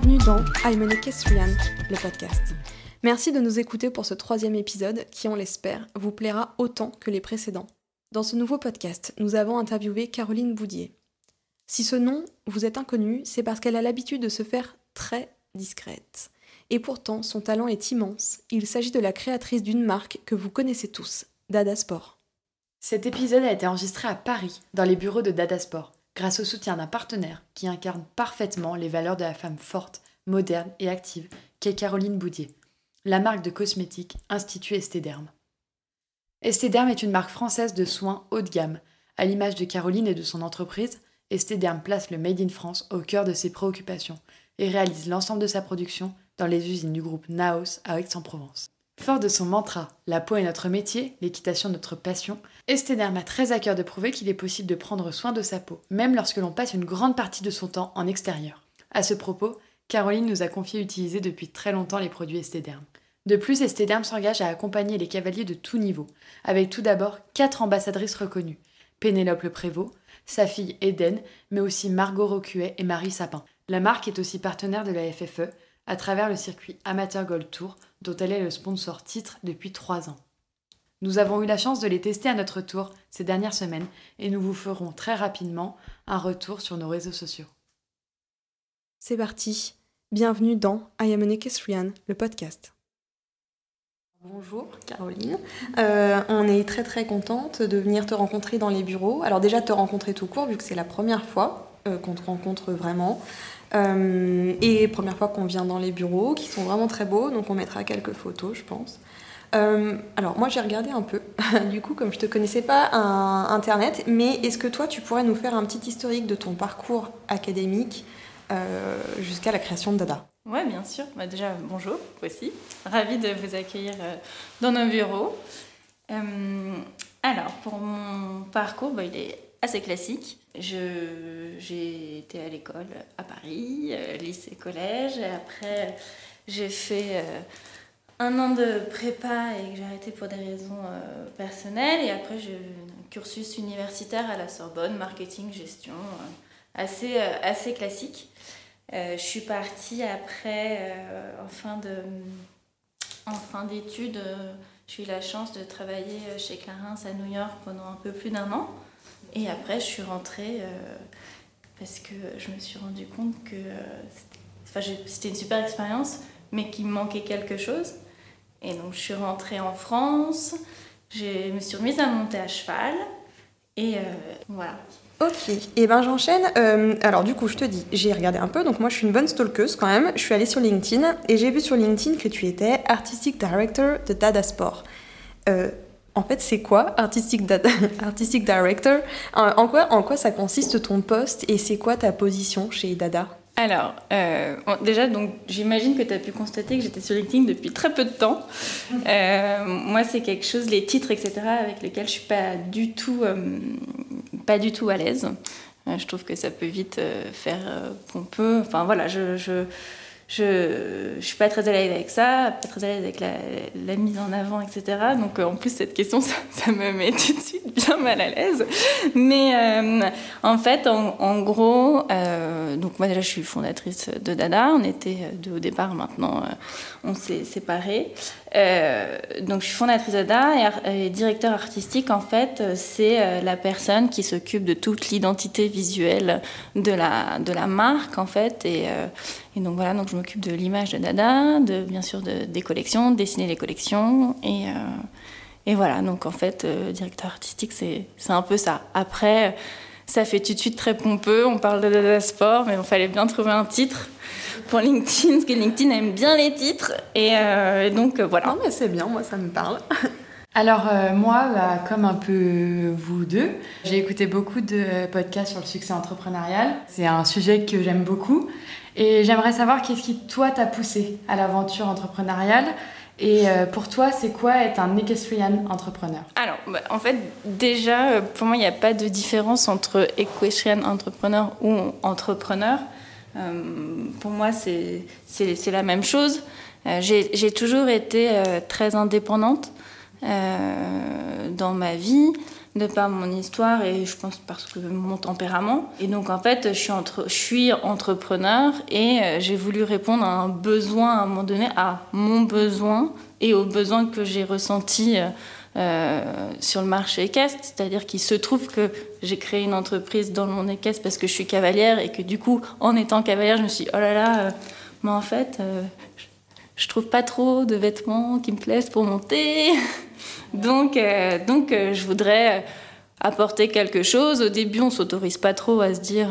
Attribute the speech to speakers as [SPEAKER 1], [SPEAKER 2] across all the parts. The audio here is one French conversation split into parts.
[SPEAKER 1] Bienvenue dans I'm an Equestrian, le podcast. Merci de nous écouter pour ce troisième épisode qui, on l'espère, vous plaira autant que les précédents. Dans ce nouveau podcast, nous avons interviewé Caroline Boudier. Si ce nom vous est inconnu, c'est parce qu'elle a l'habitude de se faire très discrète. Et pourtant, son talent est immense. Il s'agit de la créatrice d'une marque que vous connaissez tous, Dada Sport.
[SPEAKER 2] Cet épisode a été enregistré à Paris, dans les bureaux de Dada Sport, grâce au soutien d'un partenaire qui incarne parfaitement les valeurs de la femme forte, moderne et active, qu'est Caroline Boudier, la marque de cosmétiques Institut Estéderme. Estéderme est une marque française de soins haut de gamme. À l'image de Caroline et de son entreprise, Estéderme place le Made in France au cœur de ses préoccupations et réalise l'ensemble de sa production dans les usines du groupe Naos à Aix-en-Provence. Fort de son mantra La peau est notre métier, l'équitation notre passion, Estéderme a très à cœur de prouver qu'il est possible de prendre soin de sa peau, même lorsque l'on passe une grande partie de son temps en extérieur. À ce propos, Caroline nous a confié utiliser depuis très longtemps les produits Estéderme. De plus, Estéderme s'engage à accompagner les cavaliers de tout niveau, avec tout d'abord quatre ambassadrices reconnues Pénélope Le Prévost, sa fille Eden, mais aussi Margot Rocuet et Marie Sapin. La marque est aussi partenaire de la FFE à travers le circuit Amateur Gold Tour, dont elle est le sponsor titre depuis trois ans. Nous avons eu la chance de les tester à notre tour ces dernières semaines et nous vous ferons très rapidement un retour sur nos réseaux sociaux.
[SPEAKER 1] C'est parti. Bienvenue dans I Am an Equestrian, le podcast. Bonjour Caroline, Euh, on est très très contente de venir te rencontrer dans les bureaux. Alors déjà de te rencontrer tout court vu que c'est la première fois euh, qu'on te rencontre vraiment. Euh, et première fois qu'on vient dans les bureaux qui sont vraiment très beaux, donc on mettra quelques photos je pense. Euh, alors moi j'ai regardé un peu, du coup comme je te connaissais pas un, internet, mais est-ce que toi tu pourrais nous faire un petit historique de ton parcours académique euh, jusqu'à la création de Dada?
[SPEAKER 3] Oui, bien sûr. Bah, déjà, bonjour aussi. Ravie de vous accueillir dans nos bureaux. Alors, pour mon parcours, bah, il est assez classique. J'ai été à l'école à Paris, euh, lycée, collège. Et après, j'ai fait euh, un an de prépa et que j'ai arrêté pour des raisons euh, personnelles. Et après, j'ai un cursus universitaire à la Sorbonne, marketing, gestion, assez, assez classique. Je suis partie après, en fin de, en fin d'études, j'ai eu la chance de travailler chez Clarins à New York pendant un peu plus d'un an. Et après, je suis rentrée euh, parce que je me suis rendu compte que euh, c'était- une super expérience, mais qu'il me manquait quelque chose. Et donc, je suis rentrée en France, je me suis remise à monter à cheval. Et euh, voilà.
[SPEAKER 1] Ok, et ben j'enchaîne. Alors du coup, je te dis, j'ai regardé un peu, donc moi je suis une bonne stalkeuse quand même. Je suis allée sur LinkedIn et j'ai vu sur LinkedIn que tu étais Artistic Director de Dada Sport. En fait, c'est quoi Artistic, Artistic Director? En, en quoi, en quoi ça consiste ton poste et c'est quoi ta position chez Dada?
[SPEAKER 3] Alors, euh, déjà, donc, j'imagine que tu as pu constater que j'étais sur LinkedIn depuis très peu de temps. Euh, moi, c'est quelque chose, les titres, etc., avec lesquels je suis pas du tout, euh, pas du tout à l'aise. Je trouve que ça peut vite faire pompeux. Enfin, voilà, je, je, je, je suis pas très à l'aise avec ça, pas très à l'aise avec la, la mise en avant, etc. Donc, euh, en plus, cette question, ça, ça me met tout de suite bien mal à l'aise. Mais euh, en fait, en, en gros, euh, donc moi déjà, je suis fondatrice de Dada. On était euh, deux au départ, maintenant, euh, on s'est séparés. Euh, donc, je suis fondatrice Dada et, directeur artistique. En fait, euh, c'est euh, la personne qui s'occupe de toute l'identité visuelle de la de la marque, en fait. Et, donc voilà, donc je m'occupe de l'image de Dada, de bien sûr de, des collections, de dessiner les collections et et voilà, donc en fait, directeur artistique, c'est un peu ça. Après, ça fait tout de suite très pompeux, on parle de Dada Sport, mais il fallait bien trouver un titre pour LinkedIn, parce que LinkedIn aime bien les titres. Et, euh, donc euh, voilà.
[SPEAKER 1] Non mais c'est bien, moi ça me parle.
[SPEAKER 2] Alors euh, moi, bah, comme un peu vous deux, j'ai écouté beaucoup de podcasts sur le succès entrepreneurial. C'est un sujet que j'aime beaucoup. Et j'aimerais savoir qu'est-ce qui, toi, t'a poussé à l'aventure entrepreneuriale et euh, pour toi, c'est quoi être un equestrian entrepreneur?
[SPEAKER 3] Alors, bah, en fait, déjà, pour moi, il n'y a pas de différence entre equestrian entrepreneur ou entrepreneur. Euh, pour moi, c'est la même chose. Euh, J'ai toujours été euh, très indépendante. dans ma vie de par mon histoire et je pense parce que mon tempérament. Et donc en fait, je suis, entre, je suis entrepreneur et j'ai voulu répondre à un besoin à un moment donné, à mon besoin et aux besoins que j'ai ressentis euh, euh, sur le marché équestre. C'est-à-dire qu'il se trouve que j'ai créé une entreprise dans le monde équestre parce que je suis cavalière et que du coup, en étant cavalière, je me suis dit, oh là là, mais en fait, je trouve pas trop de vêtements qui me plaisent pour monter. donc, euh, donc euh, je voudrais apporter quelque chose. Au début, on s'autorise pas trop à se dire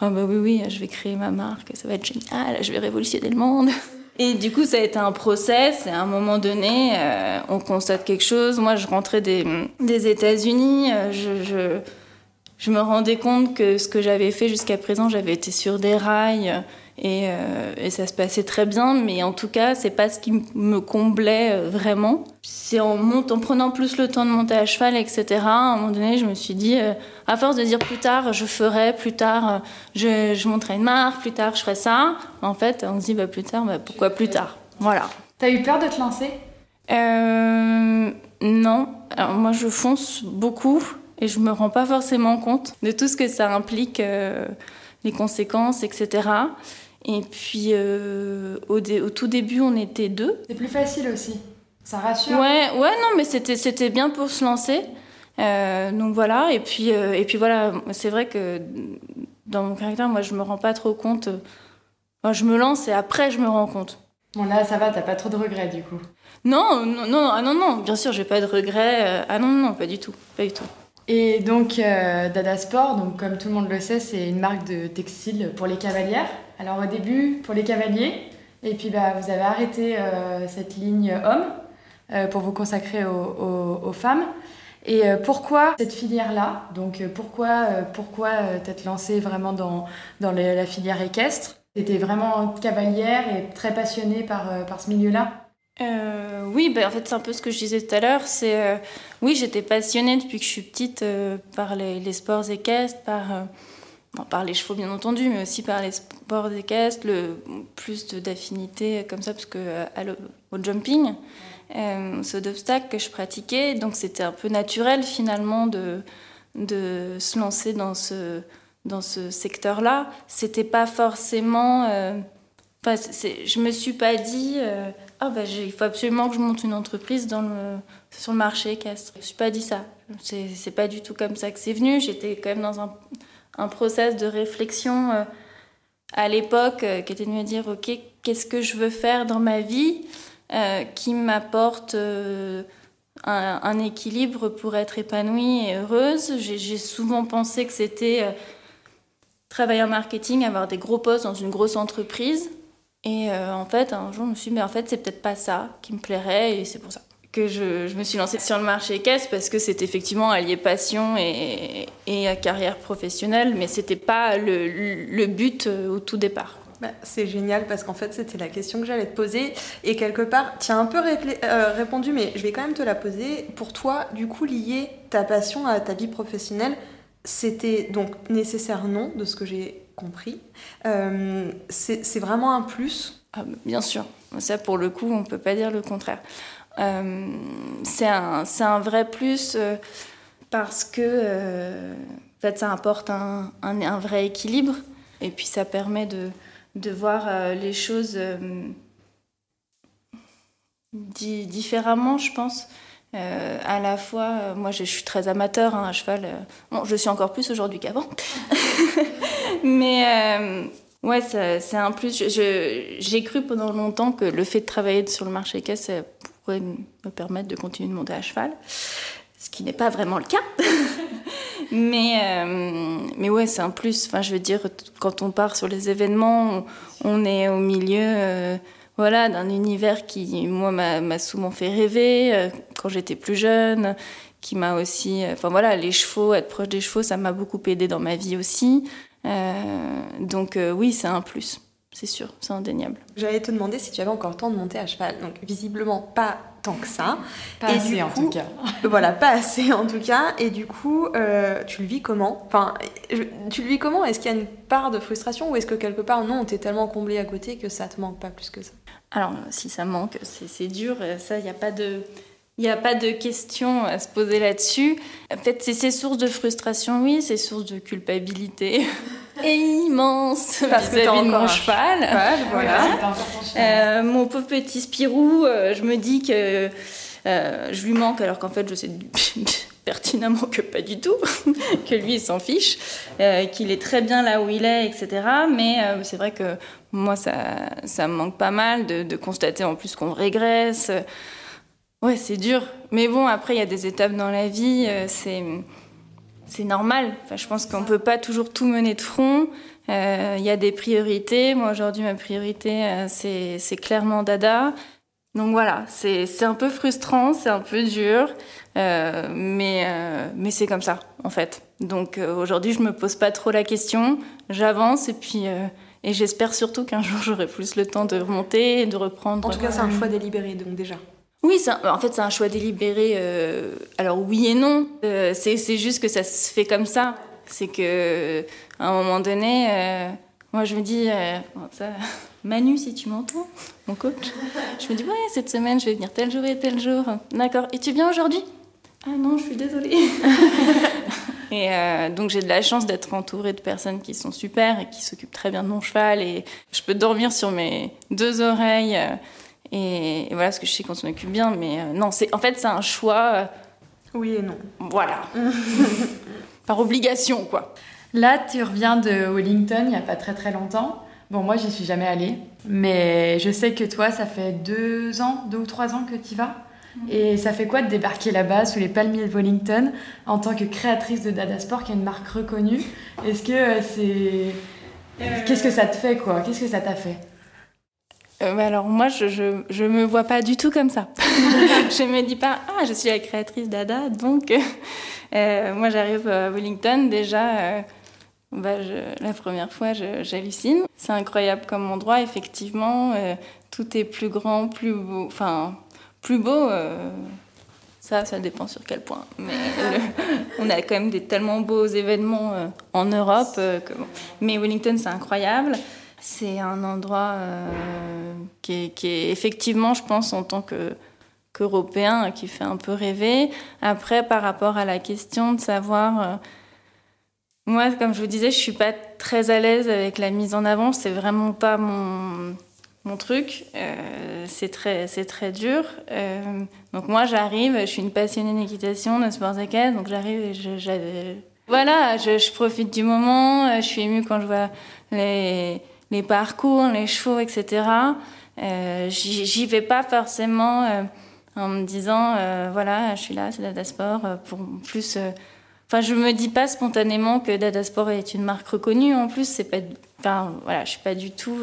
[SPEAKER 3] oh bah oui, oui, je vais créer ma marque, ça va être génial, je vais révolutionner le monde. Et du coup, ça a été un process. Et à un moment donné, euh, on constate quelque chose. Moi, je rentrais des, États-Unis. Je, je, me rendais compte que ce que j'avais fait jusqu'à présent, j'avais été sur des rails. Euh, et, ça se passait très bien, mais en tout cas, c'est pas ce qui me comblait euh, vraiment. C'est en, en prenant plus le temps de monter à cheval, etc. À un moment donné, je me suis dit, euh, à force de dire plus tard, je ferai, plus tard, je, je monterai une marque, plus tard, je ferai ça. En fait, on se dit, bah, plus tard, bah, pourquoi plus tard? Voilà.
[SPEAKER 2] T'as eu peur de te lancer?
[SPEAKER 3] Non. Alors, moi, je fonce beaucoup et je me rends pas forcément compte de tout ce que ça implique, les conséquences, etc. Et puis euh, au, au, tout début, on était deux.
[SPEAKER 2] C'est plus facile aussi. Ça rassure.
[SPEAKER 3] Ouais, ouais, non, mais c'était c'était bien pour se lancer. Euh, donc voilà. Et puis euh, et puis voilà. C'est vrai que dans mon caractère, moi, je me rends pas trop compte. je me lance et après, je me rends compte.
[SPEAKER 2] Bon là, ça va. T'as pas trop de regrets du coup.
[SPEAKER 3] Non, non, non, ah, non, non. Bien sûr, j'ai pas de regrets. ah non, non, pas du tout, pas du tout.
[SPEAKER 2] Et donc, Dada Sport, donc, comme tout le monde le sait, c'est une marque de textile pour les cavalières. Alors au début, pour les cavaliers, et puis bah, vous avez arrêté euh, cette ligne homme euh, pour vous consacrer aux, femmes. Et euh, pourquoi cette filière-là? Donc pourquoi, pourquoi t'être lancée vraiment dans, dans la filière équestre? T'étais vraiment cavalière et très passionnée par, par ce milieu-là?
[SPEAKER 3] Oui, bah, en fait, c'est un peu ce que je disais tout à l'heure. C'est oui, j'étais passionnée depuis que je suis petite par les, les, sports équestres, par par les chevaux bien entendu, mais aussi par les sports équestres, le plus d'affinité comme ça, parce que euh, au jumping, euh, saut d'obstacle que je pratiquais, donc c'était un peu naturel finalement de, de se lancer dans ce, dans ce secteur-là. C'était pas forcément. Euh, je me suis pas dit, euh, ah, bah, il faut absolument que je monte une entreprise dans le, sur le marché équestre. Je me suis pas dit ça. C'est pas du tout comme ça que c'est venu. J'étais quand même dans un un process de réflexion euh, à l'époque euh, qui était de me dire ok qu'est-ce que je veux faire dans ma vie euh, qui m'apporte un, équilibre pour être épanouie et heureuse. J'ai souvent pensé que c'était travailler en marketing, avoir des gros postes dans une grosse entreprise. Et en fait, un jour, je me suis dit, mais en fait, c'est peut-être pas ça qui me plairait et c'est pour ça que je, me suis lancée sur le marché caisse parce que c'est effectivement allié passion et, et carrière professionnelle, mais c'était pas le, le, but euh, au tout départ.
[SPEAKER 1] Bah, c'est génial parce qu'en fait c'était la question que j'allais te poser et quelque part tu as un peu euh, répondu mais je vais quand même te la poser. Pour toi du coup lier ta passion à ta vie professionnelle c'était donc nécessaire non de ce que j'ai compris. Euh, c'est vraiment un plus?
[SPEAKER 3] Ah, Bien sûr, ça pour le coup on peut pas dire le contraire. Euh, c'est un, un, vrai plus euh, parce que euh, en fait, ça apporte un, un, vrai équilibre et puis ça permet de, de voir les choses différemment, je pense. à la fois, moi je, suis très amateur hein, à cheval. bon, je suis encore plus aujourd'hui qu'avant. Mais ouais, c'est un plus. J'ai cru pendant longtemps que le fait de travailler sur le marché caisse me permettre de continuer de monter à cheval, ce qui n'est pas vraiment le cas. mais, euh, mais ouais, c'est un plus. Enfin, je veux dire, quand on part sur les événements, on, est au milieu euh, voilà, d'un univers qui, moi, m'a souvent fait rêver euh, quand j'étais plus jeune, qui m'a aussi. Enfin voilà, les chevaux, être proche des chevaux, ça m'a beaucoup aidé dans ma vie aussi. donc oui, c'est un plus c'est sûr, c'est indéniable.
[SPEAKER 1] J'allais te demander si tu avais encore le temps de monter à cheval. Donc visiblement pas tant que ça.
[SPEAKER 2] Pas assez en tout cas.
[SPEAKER 1] voilà, pas assez en tout cas. Et du coup, euh, tu le vis comment? Enfin, tu le vis comment? Est-ce qu'il y a une part de frustration ou est-ce que quelque part, non, t'es tellement comblé à côté que ça te manque pas plus que ça?
[SPEAKER 3] Alors, si ça manque, c'est dur. Ça, il n'y a pas de... Il n'y a pas de question à se poser là-dessus. En fait, c'est ces sources de frustration, oui, ces sources de culpabilité immense vis-à-vis de mon cheval. voilà. Euh, mon pauvre petit Spirou, euh, je me dis que euh, je lui manque alors qu'en fait je sais pertinemment que pas du tout, que lui il s'en fiche, qu'il est très bien là où il est, etc. Mais c'est vrai que moi ça, ça me manque pas mal de, de constater en plus qu'on régresse. Ouais, c'est dur. Mais bon, après, il y a des étapes dans la vie. Euh, c'est, c'est normal. Enfin, je pense qu'on ne peut pas toujours tout mener de front. Euh, il y a des priorités. Moi, aujourd'hui, ma priorité, euh, c'est, clairement Dada. Donc voilà, c'est, un peu frustrant, c'est un peu dur. mais, mais c'est comme ça, en fait. Donc aujourd'hui, je me pose pas trop la question. J'avance et puis. et j'espère surtout qu'un jour, j'aurai plus le temps de remonter et de reprendre.
[SPEAKER 1] En tout cas, c'est un choix délibéré, donc déjà.
[SPEAKER 3] Oui, en fait, c'est un choix délibéré. Euh, alors oui et non. Euh, c'est juste que ça se fait comme ça. C'est que à un moment donné, euh, moi je me dis, ça, Manu, si tu m'entends, mon coach, je me dis ouais, cette semaine je vais venir tel jour et tel jour. D'accord. Et tu viens aujourd'hui? Ah non, je suis désolée. et donc j'ai de la chance d'être entourée de personnes qui sont super et qui s'occupent très bien de mon cheval et je peux dormir sur mes deux oreilles. Et, voilà, parce que je sais qu'on s'en occupe bien, mais euh, non, c'est en fait, c'est un choix. Euh,
[SPEAKER 1] oui et non.
[SPEAKER 3] Voilà. Par obligation, quoi.
[SPEAKER 2] Là, tu reviens de Wellington il n'y a pas très très longtemps. Bon, moi, j'y suis jamais allée, mais je sais que toi, ça fait deux ans, deux ou trois ans que tu y vas. Mm. Et ça fait quoi de débarquer là-bas sous les palmiers de Wellington en tant que créatrice de Dada Sport, qui est une marque reconnue? Est-ce que euh, c'est. Qu'est-ce que ça te fait, quoi? Qu'est-ce que ça t'a fait?
[SPEAKER 3] Euh, alors moi, je, je, je, me vois pas du tout comme ça. je me dis pas, ah, je suis la créatrice d'Ada, donc euh, moi j'arrive à Wellington, déjà, euh, bah, la première fois, j'hallucine. C'est incroyable comme endroit, effectivement, tout est plus grand, plus beau, enfin, plus beau. ça, ça dépend sur quel point. Mais on a quand même des tellement beaux événements en Europe. Mais Wellington, c'est incroyable. C'est un endroit euh, qui, est, effectivement, je pense, en tant qu'Européen, qui fait un peu rêver. Après, par rapport à la question de savoir... Euh, moi, comme je vous disais, je suis pas très à l'aise avec la mise en avant. C'est vraiment pas mon, mon truc. Euh, c'est très, très dur. donc moi, j'arrive. Je suis une passionnée d'équitation, de sports à Donc j'arrive et je, voilà, je, profite du moment. Je suis émue quand je vois les les parcours, les chevaux, etc. Euh, J'y vais pas forcément euh, en me disant, euh, voilà, je suis là, c'est Dada Sport, pour plus. Enfin, je me dis pas spontanément que Dada Sport est une marque reconnue. En plus, c'est pas. Enfin, voilà, je suis pas du tout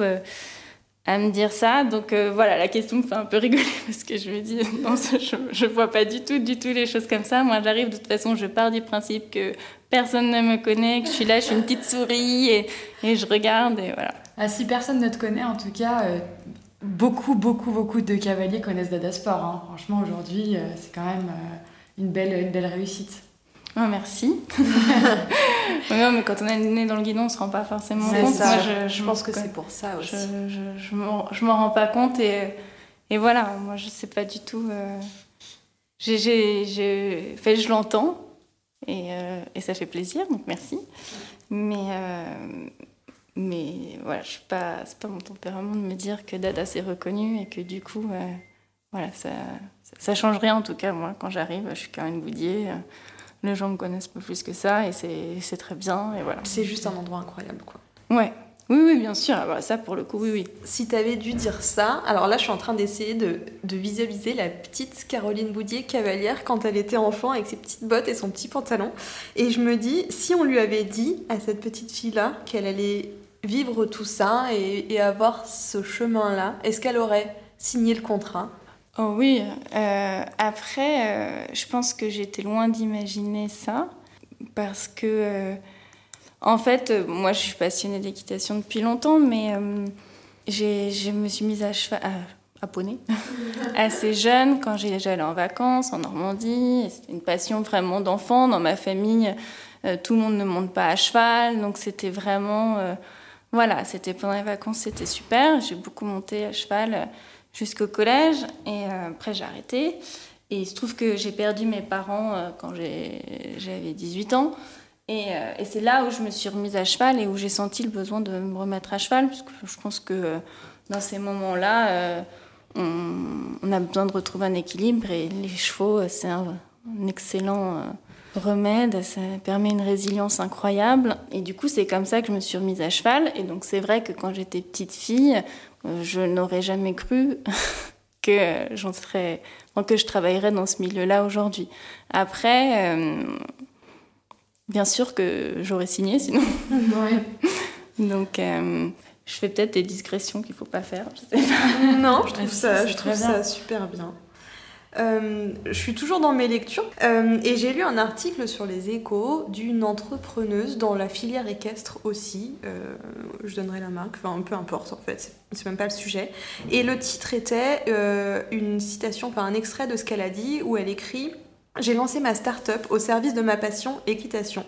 [SPEAKER 3] à me dire ça. Donc voilà, la question me fait un peu rigoler parce que je me dis, non, je, je vois pas du tout, du tout les choses comme ça. Moi, j'arrive, de toute façon, je pars du principe que personne ne me connaît, que je suis là, je suis une petite souris et, je regarde et voilà.
[SPEAKER 2] Ah, si personne ne te connaît, en tout cas, euh, beaucoup, beaucoup, beaucoup de cavaliers connaissent Dada Sport. Hein. Franchement, aujourd'hui, euh, c'est quand même euh, une, belle, une belle réussite.
[SPEAKER 3] Oh, merci. non, mais quand on est né dans le guidon, on se rend pas forcément compte.
[SPEAKER 1] Ça. je, je, pense que c'est pour ça aussi.
[SPEAKER 3] Je, je, je m'en rends pas compte et, et voilà, moi je sais pas du tout. J'ai, fait, je l'entends et, et, ça fait plaisir, donc merci. Mais, mais voilà, je suis pas, c'est pas mon tempérament de me dire que Dada c'est reconnu et que du coup, euh, voilà, ça, ça, change rien en tout cas. Moi, quand j'arrive, je suis Karine Boudier. Les gens me connaissent pas plus que ça et c'est très bien. Et voilà.
[SPEAKER 1] C'est juste un endroit incroyable, quoi.
[SPEAKER 3] Ouais. Oui, oui, bien sûr. Ah bah, ça, pour le coup, oui, oui.
[SPEAKER 1] Si tu avais dû dire ça, alors là, je suis en train d'essayer de, de, visualiser la petite Caroline Boudier cavalière quand elle était enfant avec ses petites bottes et son petit pantalon. Et je me dis, si on lui avait dit à cette petite fille-là qu'elle allait vivre tout ça et, avoir ce chemin-là Est-ce qu'elle aurait signé le contrat?
[SPEAKER 3] Oh oui. Euh, après, euh, je pense que j'étais loin d'imaginer ça parce que, euh, en fait, moi, je suis passionnée d'équitation depuis longtemps, mais je me suis mise à cheval. À, poney assez jeune quand j'allais en vacances en Normandie c'était une passion vraiment d'enfant dans ma famille tout le monde ne monte pas à cheval donc c'était vraiment voilà, c'était pendant les vacances, c'était super. J'ai beaucoup monté à cheval jusqu'au collège et euh, après j'ai arrêté. et il se trouve que j'ai perdu mes parents quand j'avais 18 ans. Et, et c'est là où je me suis remise à cheval et où j'ai senti le besoin de me remettre à cheval, parce je pense que dans ces moments-là, on, a besoin de retrouver un équilibre et les chevaux, c'est un, excellent remède, ça permet une résilience incroyable. Et du coup, c'est comme ça que je me suis remise à cheval. Et donc, c'est vrai que quand j'étais petite fille, euh, je n'aurais jamais cru que j'en serais, que je travaillerais dans ce milieu-là aujourd'hui. Après, euh, bien sûr que j'aurais signé sinon. donc, euh, je fais peut-être des discrétions qu'il ne faut pas faire.
[SPEAKER 1] Non, je trouve ça, je trouve ça super bien. Euh, je suis toujours dans mes lectures euh, et j'ai lu un article sur les échos d'une entrepreneuse dans la filière équestre aussi. Euh, je donnerai la marque, enfin peu importe en fait, c'est même pas le sujet. Et le titre était une citation, enfin un extrait de ce qu'elle a dit où elle écrit J'ai lancé ma start-up au service de ma passion, l'équitation.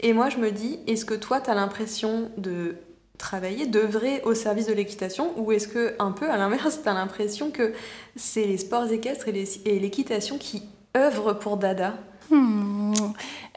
[SPEAKER 1] Et moi je me dis, est-ce que toi tu as l'impression de travailler, d'œuvrer au service de l'équitation Ou est-ce que, un peu à l'inverse, tu as l'impression que c'est les sports équestres et l'équitation qui œuvrent pour Dada?
[SPEAKER 3] Hmm.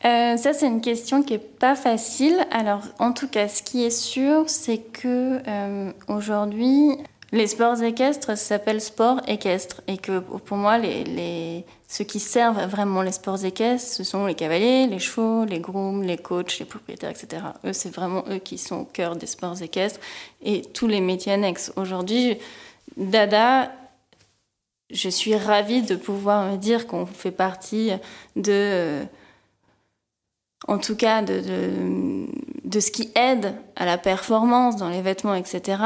[SPEAKER 3] euh, ça, c'est une question qui n'est pas facile. Alors, en tout cas, ce qui est sûr, c'est que euh, aujourd'hui, les sports équestres s'appellent sports équestres et que pour moi, les, ceux qui servent vraiment les sports équestres, ce sont les cavaliers, les chevaux, les grooms, les coachs, les propriétaires, etc. Eux, c'est vraiment eux qui sont au cœur des sports équestres et tous les métiers annexes. Aujourd'hui, Dada, je suis ravie de pouvoir me dire qu'on fait partie de, en tout cas, de, de, de ce qui aide à la performance dans les vêtements, etc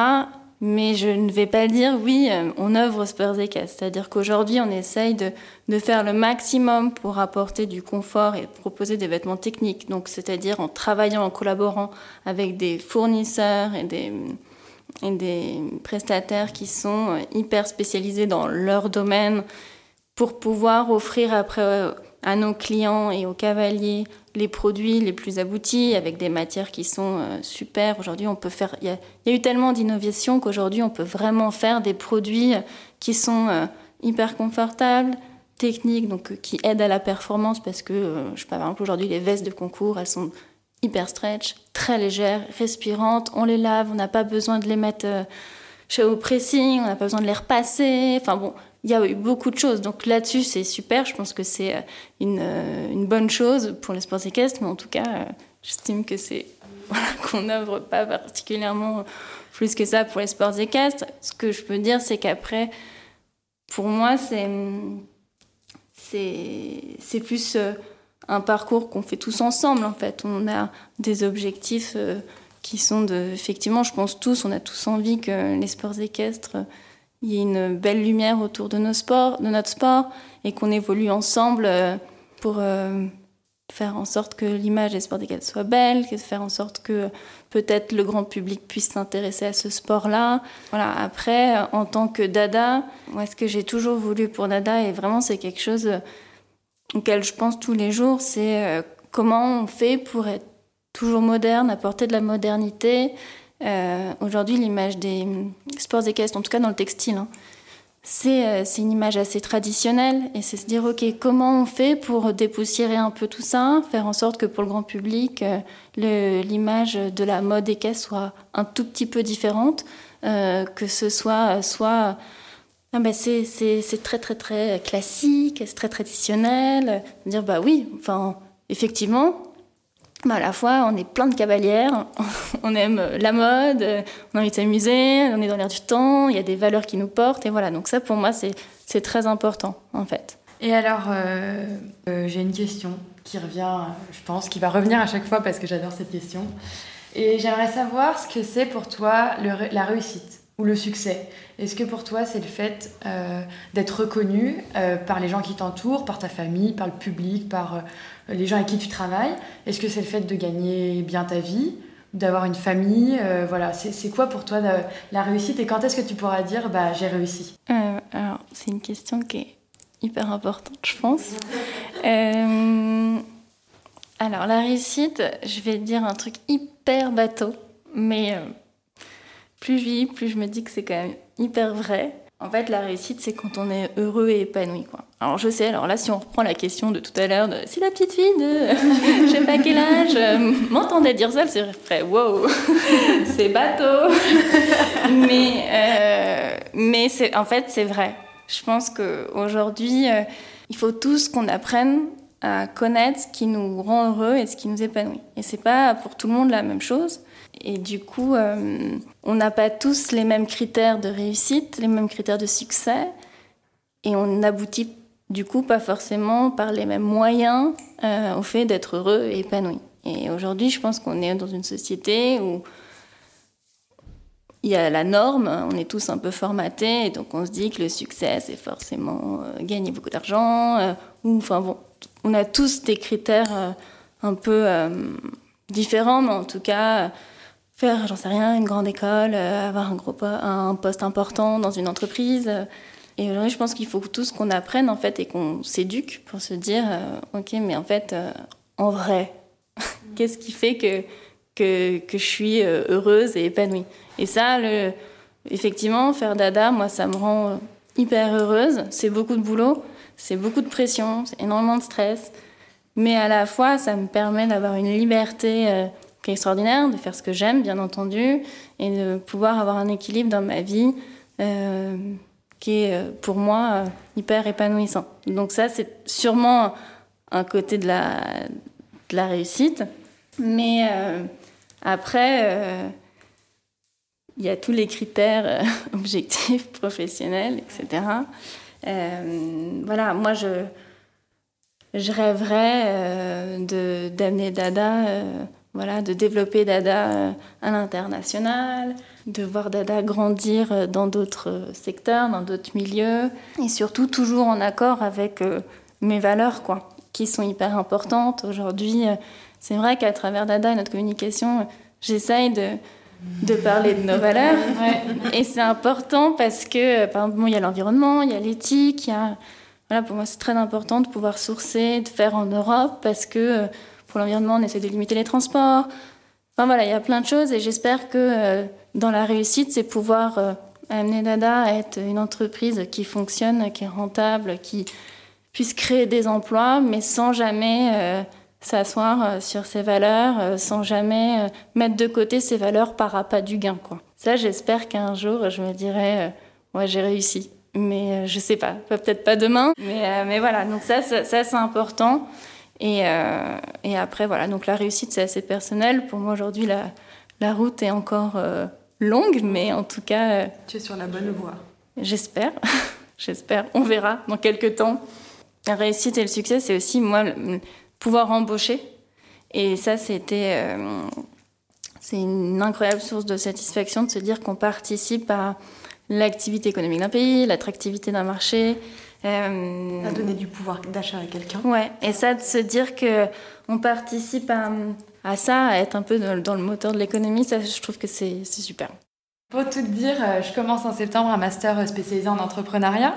[SPEAKER 3] mais je ne vais pas dire oui, euh, on œuvre Spurs équestres. C'est-à-dire qu'aujourd'hui, on essaye de, de, faire le maximum pour apporter du confort et proposer des vêtements techniques. Donc, c'est-à-dire en travaillant, en collaborant avec des fournisseurs et des, et des prestataires qui sont euh, hyper spécialisés dans leur domaine pour pouvoir offrir après euh, à nos clients et aux cavaliers les produits les plus aboutis avec des matières qui sont euh, super. Aujourd'hui, on peut faire. Il y, a eu tellement d'innovations qu'aujourd'hui, on peut vraiment faire des produits qui sont euh, hyper confortables, techniques, donc euh, qui aident à la performance parce que, je sais pas, par exemple, aujourd'hui, les vestes de concours, elles sont hyper stretch, très légères, respirantes. On les lave, on n'a pas besoin de les mettre chez au pressing, on n'a pas besoin de les repasser. Enfin bon, il y a eu beaucoup de choses. Donc là-dessus, c'est super. Je pense que c'est euh, une, euh, une, bonne chose pour les sports équestres, mais en tout cas, euh, j'estime que c'est qu'on n'œuvre pas particulièrement plus que ça pour les sports équestres. Ce que je peux dire, c'est qu'après, pour moi, c'est c'est plus un parcours qu'on fait tous ensemble en fait. On a des objectifs qui sont de, effectivement, je pense tous, on a tous envie que les sports équestres il y ait une belle lumière autour de, nos sports, de notre sport et qu'on évolue ensemble euh, pour euh, faire en sorte que l'image des sports d'égal soit belle, faire en sorte que peut-être le grand public puisse s'intéresser à ce sport-là. Voilà. Après, en tant que dada, moi, ce que j'ai toujours voulu pour dada, et vraiment c'est quelque chose auquel je pense tous les jours, c'est euh, comment on fait pour être toujours moderne, apporter de la modernité euh, aujourd'hui, l'image des sports équestres, en tout cas dans le textile, hein, euh, c'est une image assez traditionnelle. Et c'est se dire, OK, comment on fait pour dépoussiérer un peu tout ça, faire en sorte que pour le grand public, euh, l'image de la mode équestre soit un tout petit peu différente, que ce soit soit ah ben c'est très très très classique, c'est très traditionnel. Dire bah oui, enfin effectivement, à la fois, on est plein de cavalières, on aime la mode, on a envie de s'amuser, on est dans l'air du temps, il y a des valeurs qui nous portent, et voilà. Donc ça, pour moi, c'est très important, en fait.
[SPEAKER 2] Et alors, euh, euh, j'ai une question qui revient, je pense, qui va revenir à chaque fois parce que j'adore cette question. Et j'aimerais savoir ce que c'est pour toi la réussite ou le succès. Est-ce que pour toi, c'est le fait euh, d'être reconnu par les gens qui t'entourent, par ta famille, par le public, par les gens avec qui tu travailles? Est-ce que c'est le fait de gagner bien ta vie d'avoir une famille euh, Voilà, c'est quoi pour toi la réussite? Et quand est-ce que tu pourras dire bah, j'ai réussi?
[SPEAKER 3] Euh, Alors, c'est une question qui est hyper importante, je pense. Euh, alors, la réussite, je vais dire un truc hyper bateau, mais plus je vis, plus je me dis que c'est quand même hyper vrai. En fait, la réussite, c'est quand on est heureux et épanoui. Alors, je sais, alors là, si on reprend la question de tout à l'heure, de si la petite fille de je sais pas quel âge euh, m'entendait dire ça, c'est vrai, wow, c'est bateau. mais euh, mais en fait, c'est vrai. Je pense qu'aujourd'hui, euh, il faut tous qu'on apprenne à connaître ce qui nous rend heureux et ce qui nous épanouit. Et c'est pas pour tout le monde la même chose. Et du coup, euh, on n'a pas tous les mêmes critères de réussite, les mêmes critères de succès, et on n'aboutit du coup pas forcément par les mêmes moyens euh, au fait d'être heureux et épanoui. Et aujourd'hui, je pense qu'on est dans une société où il y a la norme, on est tous un peu formatés, et donc on se dit que le succès, c'est forcément euh, gagner beaucoup d'argent, enfin bon, on a tous des critères un peu différents, mais en tout cas faire, j'en sais rien, une grande école, euh, avoir un, gros un poste important dans une entreprise. Et aujourd'hui, je pense qu'il faut tous qu'on apprenne en fait et qu'on s'éduque pour se dire, euh, ok, mais en fait, euh, en vrai, qu'est-ce qui fait que, que, que je suis heureuse et épanouie? Et ça, le, effectivement, faire dada, moi, ça me rend hyper heureuse. C'est beaucoup de boulot, c'est beaucoup de pression, c'est énormément de stress. Mais à la fois, ça me permet d'avoir une liberté extraordinaire, de faire ce que j'aime, bien entendu, et de pouvoir avoir un équilibre dans ma vie euh, qui est euh, pour moi euh, hyper épanouissant. Donc ça, c'est sûrement un côté de la, de la réussite. Mais après, il y a tous les critères objectifs, professionnels, etc. voilà, moi, je, je rêverais d'amener Dada voilà, de développer Dada euh, à l'international, de voir Dada grandir euh, dans d'autres secteurs, dans d'autres milieux, et surtout toujours en accord avec euh, mes valeurs, quoi, qui sont hyper importantes. Aujourd'hui, c'est vrai qu'à travers Dada et notre communication, j'essaye de, de parler de nos valeurs. Et c'est important parce que, par exemple, il y a l'environnement, il y a l'éthique, il y a... Voilà, pour moi, c'est très important de pouvoir sourcer, de faire en Europe parce que pour l'environnement, on essaie de limiter les transports. Enfin voilà, il y a plein de choses et j'espère que euh, dans la réussite, c'est pouvoir euh, amener Dada à être une entreprise qui fonctionne, qui est rentable, qui puisse créer des emplois, mais sans jamais euh, s'asseoir sur ses valeurs, sans jamais mettre de côté ses valeurs par appât du gain. Quoi. Ça, j'espère qu'un jour, je me dirai, ouais, j'ai réussi. Mais je sais pas, peut-être pas demain. Mais, voilà, donc ça, ça c'est important. Et, euh, et, après, voilà, donc la réussite, c'est assez personnel. Pour moi, aujourd'hui, la, la, route est encore euh, longue, mais en tout cas... Euh,
[SPEAKER 1] tu es sur la bonne voie.
[SPEAKER 3] J'espère, j'espère. On verra dans quelques temps. La réussite et le succès, c'est aussi, moi, pouvoir embaucher. Et ça, c'était... c'est une incroyable source de satisfaction de se dire qu'on participe à l'activité économique d'un pays, l'attractivité d'un marché,
[SPEAKER 1] à donner du pouvoir d'achat à quelqu'un.
[SPEAKER 3] Ouais, et ça de se dire que on participe à, à ça, à être un peu dans, le moteur de l'économie, ça je trouve que c'est super.
[SPEAKER 2] Pour tout te dire, euh, je commence en septembre un master spécialisé en entrepreneuriat.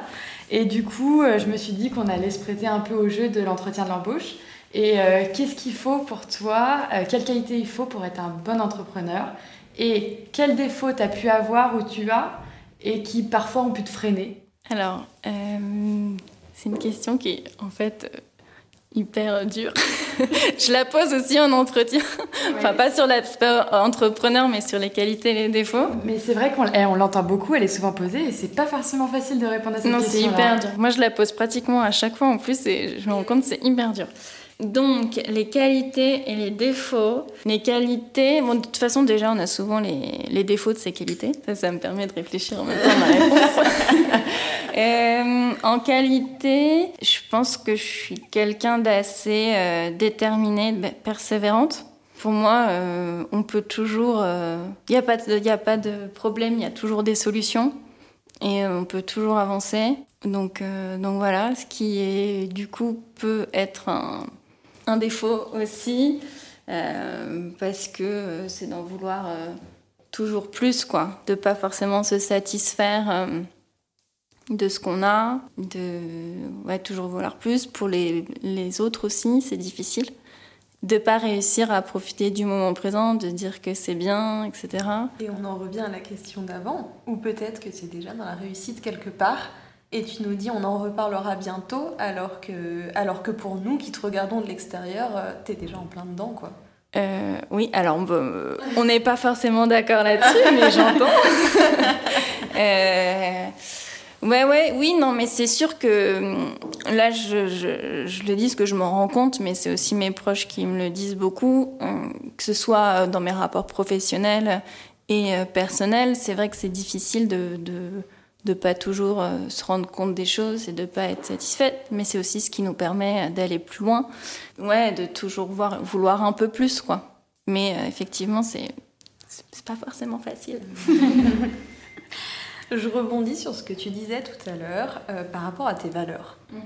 [SPEAKER 2] Et du coup, euh, je me suis dit qu'on allait se prêter un peu au jeu de l'entretien de l'embauche. Et qu'est-ce qu'il faut pour toi Quelle qualité il faut pour être un bon entrepreneur? Et quels défauts tu as pu avoir ou tu as et qui parfois ont pu te freiner?
[SPEAKER 3] Alors, euh, c'est une question qui est en fait euh, hyper dure. je la pose aussi en entretien. Enfin, pas sur l'aspect entrepreneur, mais sur les qualités et les défauts.
[SPEAKER 2] Mais c'est vrai qu'on eh, l'entend beaucoup, elle est souvent posée et c'est pas forcément facile de répondre à cette question.
[SPEAKER 3] Non, c'est hyper dur. Moi, je la pose pratiquement à chaque fois en plus et je me rends compte que c'est hyper dur. Donc, les qualités et les défauts. Les qualités, bon, de toute façon, déjà, on a souvent les, les défauts de ces qualités. Ça, ça me permet de réfléchir en même temps à ma réponse. euh, en qualité, je pense que je suis quelqu'un d'assez euh, déterminé, persévérante. Pour moi, euh, on peut toujours. Il euh, n'y a, pas de, problème, il y a toujours des solutions. Et on peut toujours avancer. Donc, voilà, ce qui du coup peut être un, défaut aussi, parce que c'est d'en vouloir toujours plus, quoi, de pas forcément se satisfaire de ce qu'on a, de ouais, toujours vouloir plus. Pour les, les autres aussi, c'est difficile. de pas réussir à profiter du moment présent, de dire que c'est bien, etc.
[SPEAKER 1] Et on en revient à la question d'avant, ou peut-être que tu es déjà dans la réussite quelque part, et tu nous dis on en reparlera bientôt, alors que, alors que pour nous qui te regardons de l'extérieur, euh, tu es déjà en plein dedans, quoi.
[SPEAKER 3] Euh, oui, alors on n'est pas forcément d'accord là-dessus, mais j'entends. euh, Ouais, ouais, oui, non, mais c'est sûr que hum, là, je, le dis ce que je m'en rends compte, mais c'est aussi mes proches qui me le disent beaucoup, hum, que ce soit dans mes rapports professionnels et euh, personnels. C'est vrai que c'est difficile de, de, de pas toujours euh, se rendre compte des choses et de pas être satisfaite, mais c'est aussi ce qui nous permet d'aller plus loin. Ouais, de toujours vouloir un peu plus, quoi. Mais euh, effectivement, c'est c'est pas forcément facile.
[SPEAKER 1] Je rebondis sur ce que tu disais tout à l'heure euh, par rapport à tes valeurs. -hmm.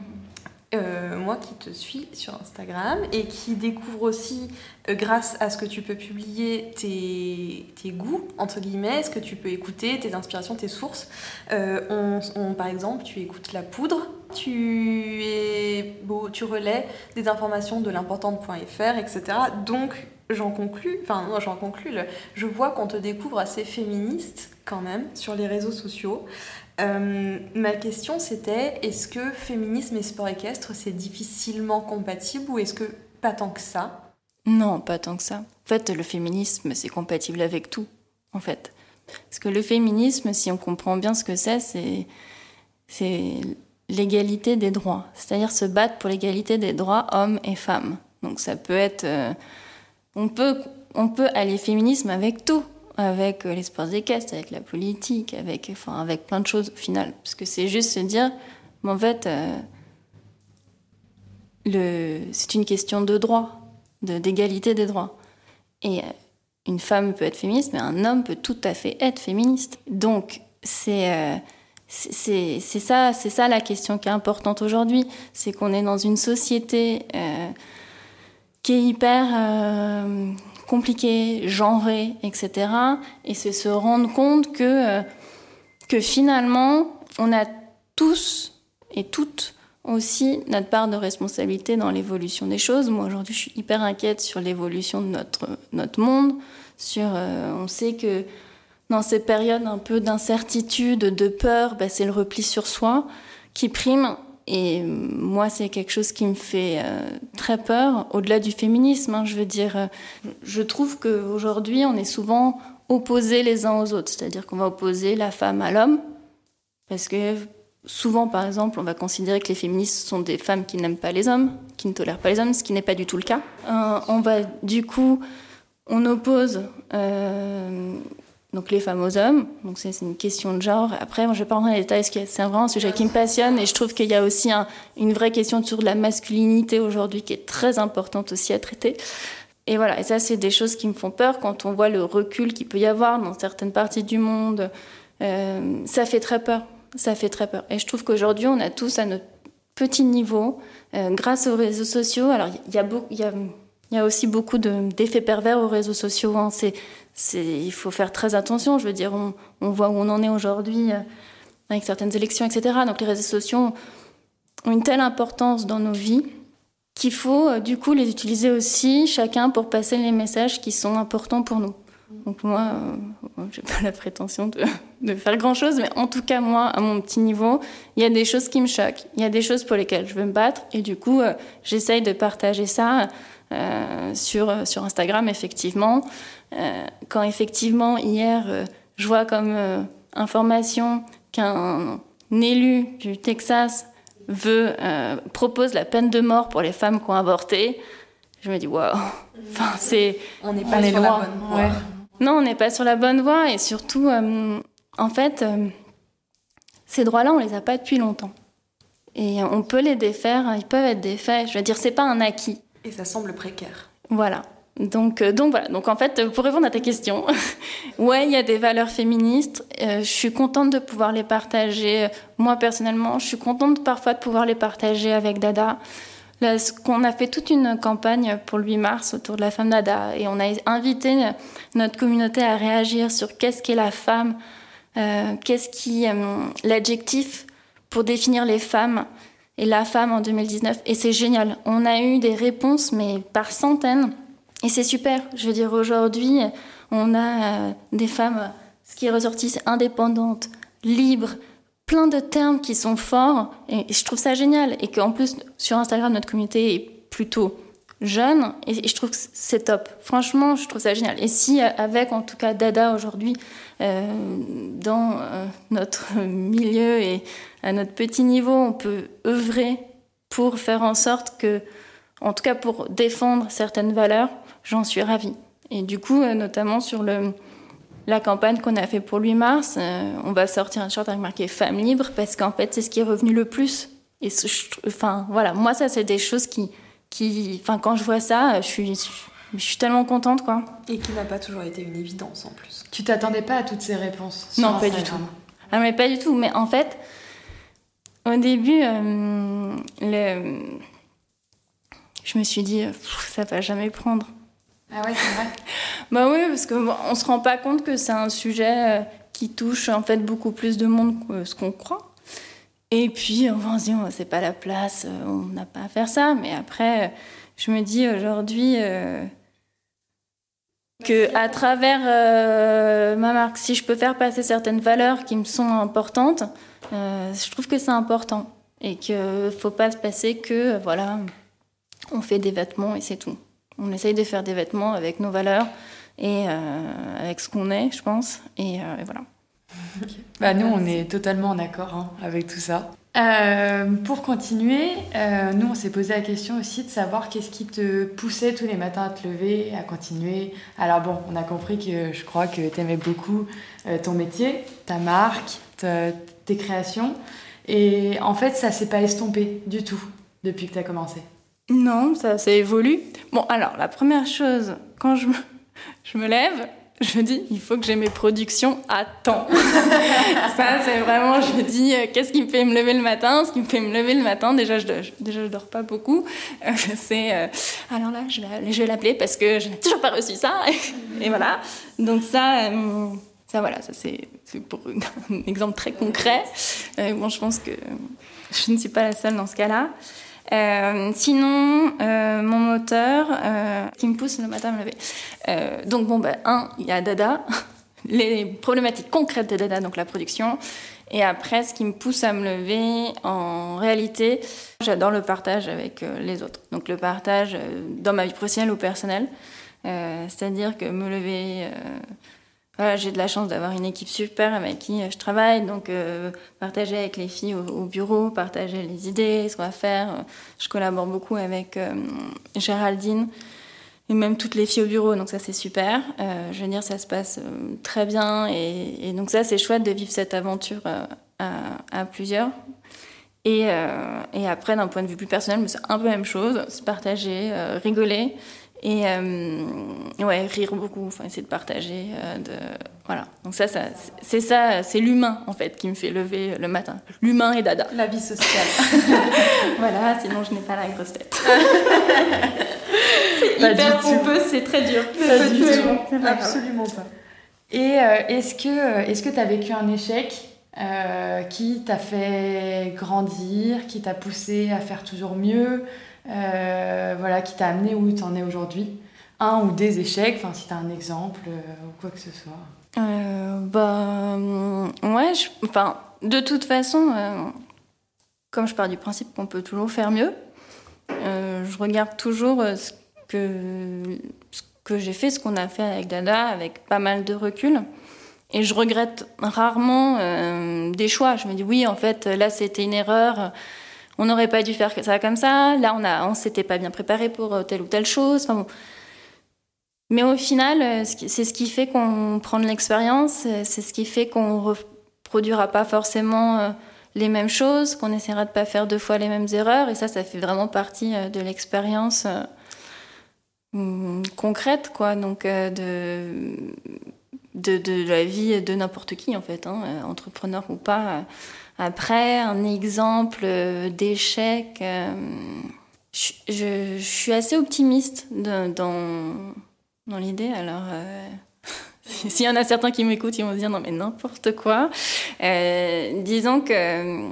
[SPEAKER 1] euh, moi qui te suis sur Instagram et qui découvre aussi, euh, grâce à ce que tu peux publier, tes, tes, goûts, entre guillemets, ce que tu peux écouter, tes inspirations, tes sources. Euh, on, on, par exemple, tu écoutes La Poudre, tu, es, tu relais des informations de l'importante.fr, etc. Donc, j'en conclus, enfin, moi j'en conclus, je vois qu'on te découvre assez féministe quand même sur les réseaux sociaux. Euh, ma question c'était est-ce que féminisme et sport équestre c'est difficilement compatible ou est-ce que pas tant que ça?
[SPEAKER 3] Non, pas tant que ça. En fait, le féminisme c'est compatible avec tout, en fait. Parce que le féminisme, si on comprend bien ce que c'est, c'est c'est l'égalité des droits, c'est-à-dire se battre pour l'égalité des droits hommes et femmes. Donc ça peut être, euh, on peut on peut aller féminisme avec tout avec les sports équestres, avec la politique, avec, enfin, avec plein de choses au final. Parce que c'est juste se dire, mais en fait, euh, c'est une question de droit, d'égalité des droits. Et euh, une femme peut être féministe, mais un homme peut tout à fait être féministe. Donc, c'est. Euh, c'est, ça, c'est ça la question qui est importante aujourd'hui, c'est qu'on est dans une société euh, qui est hyper euh, compliqué, genré, etc. Et c'est se rendre compte que, euh, que finalement, on a tous et toutes aussi notre part de responsabilité dans l'évolution des choses. Moi, aujourd'hui, je suis hyper inquiète sur l'évolution de notre, notre monde. Sur, euh, on sait que dans ces périodes un peu d'incertitude, de peur, bah, c'est le repli sur soi qui prime. Et moi, c'est quelque chose qui me fait euh, très peur, au-delà du féminisme. Hein, je veux dire, euh, je trouve qu'aujourd'hui, on est souvent opposés les uns aux autres. C'est-à-dire qu'on va opposer la femme à l'homme, parce que souvent, par exemple, on va considérer que les féministes sont des femmes qui n'aiment pas les hommes, qui ne tolèrent pas les hommes, ce qui n'est pas du tout le cas. Euh, on va, du coup, on oppose donc les femmes aux hommes. Donc c'est une question de genre. Après, moi, je vais pas rentrer dans les détails, parce que c'est vraiment un sujet qui me passionne et je trouve qu'il y a aussi un, une vraie question sur la masculinité aujourd'hui qui est très importante aussi à traiter. Et voilà, et ça, c'est des choses qui me font peur quand on voit le recul qu'il peut y avoir dans certaines parties du monde. Euh, ça fait très peur. Ça fait très peur. Et je trouve qu'aujourd'hui, on a tous à notre petit niveau, euh, grâce aux réseaux sociaux. Alors, il y a beaucoup. Il y a aussi beaucoup d'effets de, pervers aux réseaux sociaux. Hein. Il faut faire très attention. Je veux dire, on, voit où on en est aujourd'hui euh, avec certaines élections, etc. Donc les réseaux sociaux ont une telle importance dans nos vies qu'il faut euh, du coup les utiliser aussi chacun pour passer les messages qui sont importants pour nous. Donc moi, euh, j'ai pas la prétention de, faire grand chose, mais en tout cas moi, à mon petit niveau, il y a des choses qui me choquent, il y a des choses pour lesquelles je veux me battre, et du coup, euh, j'essaye de partager ça euh, sur, sur Instagram, effectivement. Euh, quand effectivement, hier, euh, je vois comme euh, information qu'un élu du Texas veut, euh, propose la peine de mort pour les femmes qui ont avorté, je me dis, waouh, enfin, c'est...
[SPEAKER 1] On n'est pas on sur la bonne voie. Ouais.
[SPEAKER 3] Non, on n'est pas sur la bonne voie, et surtout, euh, en fait, ces droits-là, on les a pas depuis longtemps. Et on peut les défaire, ils peuvent être défaits. Je veux dire, c'est pas un acquis.
[SPEAKER 1] Et ça semble précaire.
[SPEAKER 3] Voilà. Donc, euh, donc voilà. Donc en fait, pour répondre à ta question, ouais, il y a des valeurs féministes. Euh, je suis contente de pouvoir les partager. Moi personnellement, je suis contente parfois de pouvoir les partager avec Dada. Là, qu'on a fait toute une campagne pour le 8 mars autour de la femme Dada et on a invité notre communauté à réagir sur qu'est-ce qu'est la femme, euh, qu'est-ce qui euh, l'adjectif pour définir les femmes. Et la femme en 2019. Et c'est génial. On a eu des réponses, mais par centaines. Et c'est super. Je veux dire, aujourd'hui, on a des femmes, ce qui est ressorti, c'est indépendante, libre, plein de termes qui sont forts. Et je trouve ça génial. Et qu'en plus, sur Instagram, notre communauté est plutôt jeune et je trouve que c'est top. Franchement, je trouve ça génial. Et si avec en tout cas Dada aujourd'hui euh, dans euh, notre milieu et à notre petit niveau, on peut œuvrer pour faire en sorte que, en tout cas pour défendre certaines valeurs, j'en suis ravie. Et du coup, euh, notamment sur le, la campagne qu'on a fait pour 8 mars, on va sortir un short avec marqué Femmes libres parce qu'en fait, c'est ce qui est revenu le plus. Et enfin, voilà, moi, ça, c'est des choses qui, qui, enfin, quand je vois ça, je suis, je suis tellement contente, quoi.
[SPEAKER 1] Et qui n'a pas toujours été une évidence en plus.
[SPEAKER 2] Tu t'attendais pas à toutes ces réponses
[SPEAKER 3] Non, pas du tout. Ah, mais pas du tout. Mais en fait, au début, euh, le... je me suis dit, ça va jamais prendre.
[SPEAKER 2] Ah ouais, c'est vrai.
[SPEAKER 3] bah oui, parce qu'on bon, on se rend pas compte que c'est un sujet euh, qui touche en fait beaucoup plus de monde que ce qu'on croit. Et puis, on se dit, oh, c'est pas la place, euh, on n'a pas à faire ça. Mais après, je me dis aujourd'hui euh, que à travers euh, ma marque, si je peux faire passer certaines valeurs qui me sont importantes, je trouve que c'est important. Et qu'il ne faut pas se passer que, voilà, on fait des vêtements et c'est tout. On essaye de faire des vêtements avec nos valeurs et avec ce qu'on est, je pense. Et voilà.
[SPEAKER 2] Bah, nous, on est totalement en accord hein, avec tout ça. Euh, pour continuer, euh, nous, on s'est posé la question aussi de savoir qu'est-ce qui te poussait tous les matins à te lever, à continuer. Alors bon, on a compris que je crois que tu aimais beaucoup euh, ton métier, ta marque, tes créations. Et en fait, ça s'est pas estompé du tout depuis que tu as commencé.
[SPEAKER 3] Non, ça, ça évolue. Bon, alors, la première chose, quand je me, je me lève, je dis, il faut que j'ai mes productions à temps. ça, c'est vraiment, je dis, euh, qu'est-ce qui me fait me lever le matin? Ce qui me fait me lever le matin, déjà, je, déjà, je dors pas beaucoup. Euh, c'est, euh, alors là, je vais, je vais l'appeler parce que je n'ai toujours pas reçu ça. Et, voilà. Donc ça, ça voilà, ça c'est, pour un exemple très concret. bon, je pense que je ne suis pas la seule dans ce cas-là. Euh, sinon, euh, mon moteur euh, qui me pousse le matin à me lever. donc, bon, bah, un, il y a Dada, les problématiques concrètes de Dada, donc la production. Et après, ce qui me pousse à me lever, en réalité, j'adore le partage avec les autres. Donc, le partage dans ma vie professionnelle ou personnelle. C'est-à-dire que me lever j'ai de la chance d'avoir une équipe super avec qui euh, je travaille, donc euh, partager avec les filles au, bureau, partager les idées, ce qu'on va faire. Euh, je collabore beaucoup avec Géraldine et même toutes les filles au bureau, donc ça c'est super. je veux dire, ça se passe très bien et, donc ça c'est chouette de vivre cette aventure à, plusieurs. Et, et après, d'un point de vue plus personnel, c'est un peu la même chose, se partager, rigoler. Et euh, ouais, rire beaucoup, enfin, essayer de partager. Euh, de, voilà. Donc ça, ça c'est ça, c'est l'humain en fait qui me fait lever le matin. L'humain et dada.
[SPEAKER 1] La vie sociale.
[SPEAKER 3] voilà, sinon je n'ai pas la grosse tête. c'est hyper pompeux, c'est très dur.
[SPEAKER 2] Pas du tout. Absolument pas. Et euh, est-ce que est-ce que tu as vécu un échec? Qui t'a fait grandir, qui t'a poussé à faire toujours mieux euh, voilà, qui t'a amené où tu en es aujourd'hui Un ou des échecs, si tu as un exemple euh, ou quoi que ce soit.
[SPEAKER 3] Euh, bah, ouais, de toute façon, comme je pars du principe qu'on peut toujours faire mieux, je regarde toujours ce que, ce que j'ai fait, ce qu'on a fait avec Dada, avec pas mal de recul. Et je regrette rarement des choix. Je me dis, oui, en fait, là, c'était une erreur on n'aurait pas dû faire ça comme ça, là on a, on s'était pas bien préparé pour euh, telle ou telle chose. Enfin, bon. Mais au final, euh, c'est ce qui fait qu'on prend de l'expérience, euh, c'est ce qui fait qu'on reproduira pas forcément les mêmes choses, qu'on essaiera de pas faire deux fois les mêmes erreurs, et ça, ça fait vraiment partie de l'expérience concrète, quoi, donc de, de, la vie de n'importe qui, en fait, hein, entrepreneur ou pas. Après, un exemple euh, d'échec, euh, je, suis assez optimiste dans, dans, l'idée. Alors, euh, s'il y en a certains qui m'écoutent, ils vont se dire non mais n'importe quoi. disons que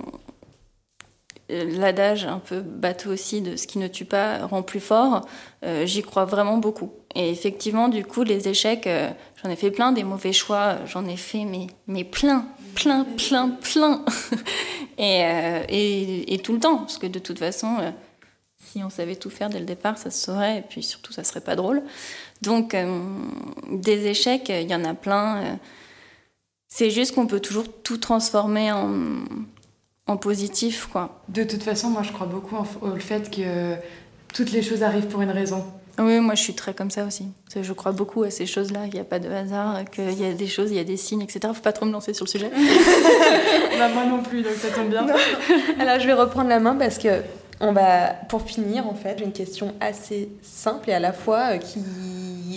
[SPEAKER 3] l'adage un peu bateau aussi de ce qui ne tue pas rend plus fort, j'y crois vraiment beaucoup. Et effectivement, du coup, les échecs, j'en ai fait plein, des mauvais choix, j'en ai fait mais, mais plein, plein, plein, plein. et, et, et, tout le temps, parce que de toute façon, si on savait tout faire dès le départ, ça se saurait, et puis surtout, ça serait pas drôle. Donc, des échecs, il y en a plein. C'est juste qu'on peut toujours tout transformer en, en positif, quoi.
[SPEAKER 2] De toute façon, moi, je crois beaucoup au fait que toutes les choses arrivent pour une raison.
[SPEAKER 3] Oui, moi, je suis très comme ça aussi. Je crois beaucoup à ces choses-là. Il n'y a pas de hasard, qu'il y a des choses, il y a des signes, etc. Faut pas trop me lancer sur le sujet.
[SPEAKER 2] bah, moi non plus, donc ça tombe bien.
[SPEAKER 1] Alors, je vais reprendre la main parce que on va, pour finir, en fait, j'ai une question assez simple et à la fois euh,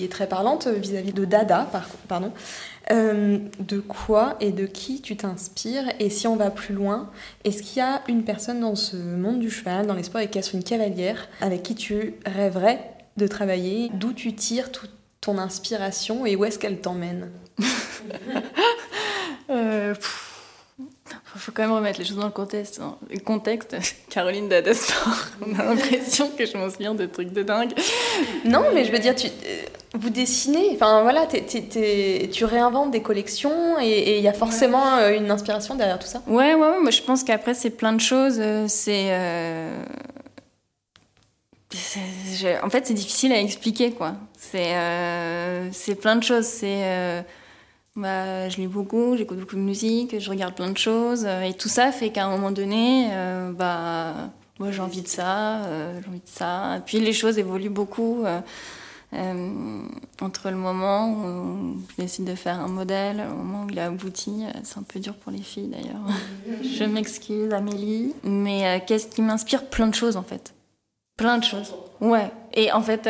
[SPEAKER 1] est très parlante vis-à-vis de Dada, pardon. Euh, de quoi et de qui tu t'inspires Et si on va plus loin, est-ce qu'il y a une personne dans ce monde du cheval, dans les sports une cavalière, avec qui tu rêverais de travailler? D'où tu tires toute ton inspiration et où est-ce qu'elle t'emmène?
[SPEAKER 3] Euh, il faut quand même remettre les choses dans le contexte. Le contexte, Caroline Dadasport, on a l'impression que je m'inspire de trucs de dingue.
[SPEAKER 1] Non, mais je veux dire, tu, euh, vous dessinez, enfin voilà, tu réinventes des collections et il y a forcément euh, une inspiration derrière tout ça.
[SPEAKER 3] Ouais, ouais, ouais moi je pense qu'après c'est plein de choses. Euh, c'est. en fait, c'est difficile à expliquer, quoi. C'est plein de choses. C'est bah, je lis beaucoup, j'écoute beaucoup de musique, je regarde plein de choses. Euh, et tout ça fait qu'à un moment donné, euh, bah, moi j'ai envie de ça, euh, j'ai envie de ça. Et puis les choses évoluent beaucoup. entre le moment où je décide de faire un modèle, au moment où il a abouti, c'est un peu dur pour les filles d'ailleurs. je m'excuse Amélie, mais qu'est-ce qui m'inspire Plein de choses en fait. Plein de choses. Ouais. Et en fait,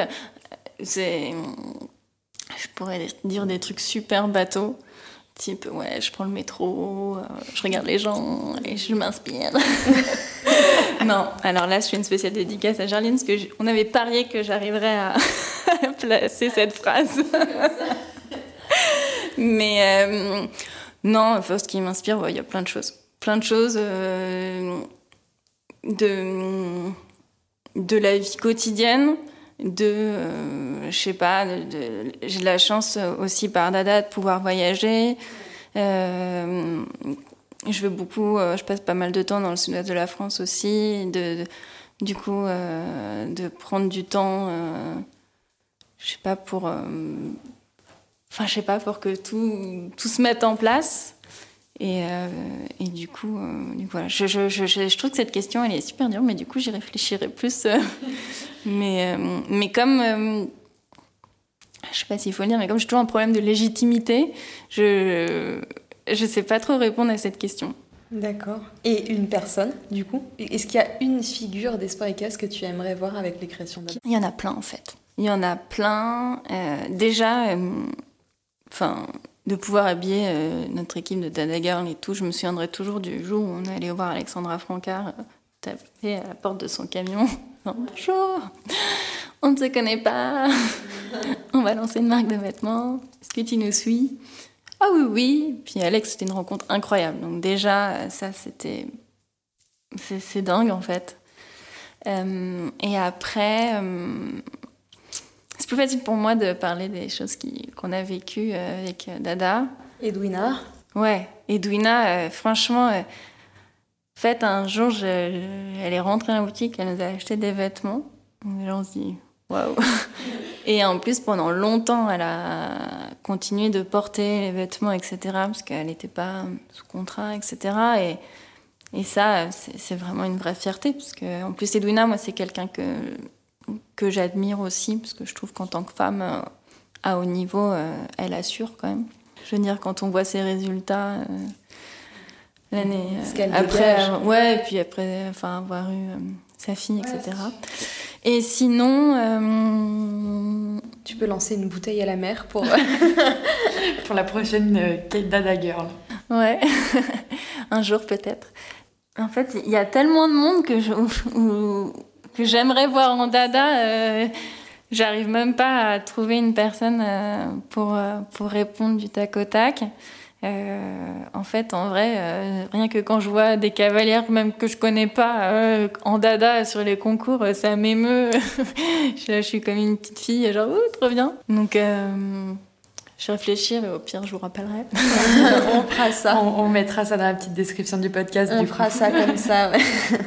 [SPEAKER 3] c'est je pourrais dire des trucs super bateaux. Type, ouais, je prends le métro, euh, je regarde les gens et je m'inspire. non, alors là, je fais une spéciale dédicace à Jarline parce qu'on avait parié que j'arriverais à placer cette phrase. Mais euh, non, ce qui m'inspire, il y a plein de choses. Plein de choses euh, de, de la vie quotidienne de, euh, je sais pas, j'ai de la chance aussi par Dada de pouvoir voyager. Euh, je vais beaucoup, euh, je passe pas mal de temps dans le sud-ouest de la France aussi. De, du coup, de prendre du temps, je sais pas, pour. Enfin, je sais pas, pour que tout, tout se mette en place. Et, et, du coup, voilà, je, je, je, je, trouve que cette question, elle est super dure, mais du coup, j'y réfléchirai plus mais, euh, mais comme. Euh, je sais pas s'il faut le dire, mais comme j'ai toujours un problème de légitimité, je ne sais pas trop répondre à cette question.
[SPEAKER 1] D'accord. Et une personne, du coup? Est-ce qu'il y a une figure d'Espoir et Casse que tu aimerais voir avec les créations
[SPEAKER 3] Il y en a plein, en fait. Il y en a plein. Euh, déjà, enfin, de pouvoir habiller notre équipe de Dada et tout, je me souviendrai toujours du jour où on est allé voir Alexandra Francard taper à la porte de son camion bonjour, on ne se connaît pas, on va lancer une marque de vêtements, est-ce que tu nous suis? Ah oui, oui. Puis Alex, c'était une rencontre incroyable. Donc déjà, ça, c'était... C'est dingue, en fait. Euh, et après, euh, c'est plus facile pour moi de parler des choses qu'on a vécues euh, avec Dada.
[SPEAKER 1] Edwina
[SPEAKER 3] Ouais, Edwina, franchement en fait, un jour, elle est rentrée dans la boutique, elle nous a acheté des vêtements. Et là, on se dit, waouh! Et en plus, pendant longtemps, elle a continué de porter les vêtements, etc., parce qu'elle n'était pas sous contrat, etc. Et, et ça, c'est vraiment une vraie fierté, parce que, en plus, Edwina, moi, c'est quelqu'un que, que j'admire aussi, parce que je trouve qu'en tant que femme euh, à haut niveau, euh, elle assure quand même. Je veux dire, quand on voit ses résultats, euh, l'année
[SPEAKER 1] après.
[SPEAKER 3] Ouais, et puis après, enfin, avoir eu sa fille, etc. Et sinon.
[SPEAKER 1] Tu peux lancer une bouteille à la mer pour.
[SPEAKER 2] pour la prochaine Kate Dada Girl.
[SPEAKER 3] Ouais, un jour peut-être. En fait, il y a tellement de monde que je, que j'aimerais voir en Dada. J'arrive même pas à trouver une personne pour, pour répondre du tac au tac. en fait, en vrai, rien que quand je vois des cavalières, même que je connais pas, en dada sur les concours, ça m'émeut. je, suis comme une petite fille, genre, oh, trop bien. Donc, je réfléchis, mais au pire, je vous rappellerai.
[SPEAKER 2] on fera ça. On, mettra ça dans la petite description du podcast.
[SPEAKER 1] On fera ça comme ça,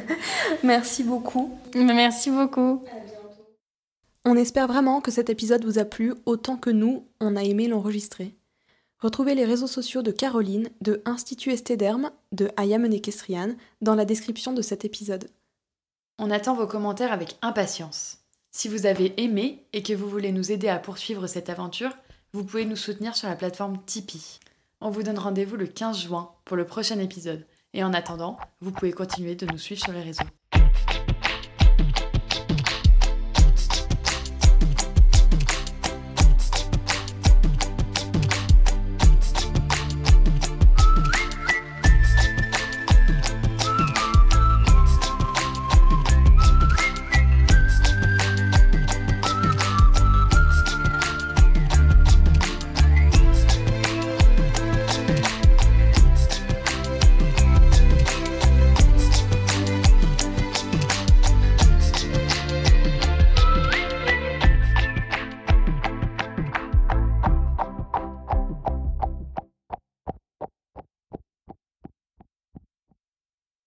[SPEAKER 1] Merci beaucoup.
[SPEAKER 3] Merci beaucoup.
[SPEAKER 1] On espère vraiment que cet épisode vous a plu autant que nous, on a aimé l'enregistrer. Retrouvez les réseaux sociaux de Caroline, de Institut Estéderme, de Ayam Equestrian dans la description de cet épisode.
[SPEAKER 2] On attend vos commentaires avec impatience. Si vous avez aimé et que vous voulez nous aider à poursuivre cette aventure, vous pouvez nous soutenir sur la plateforme Tipeee. On vous donne rendez-vous le 15 juin pour le prochain épisode. Et en attendant, vous pouvez continuer de nous suivre sur les réseaux.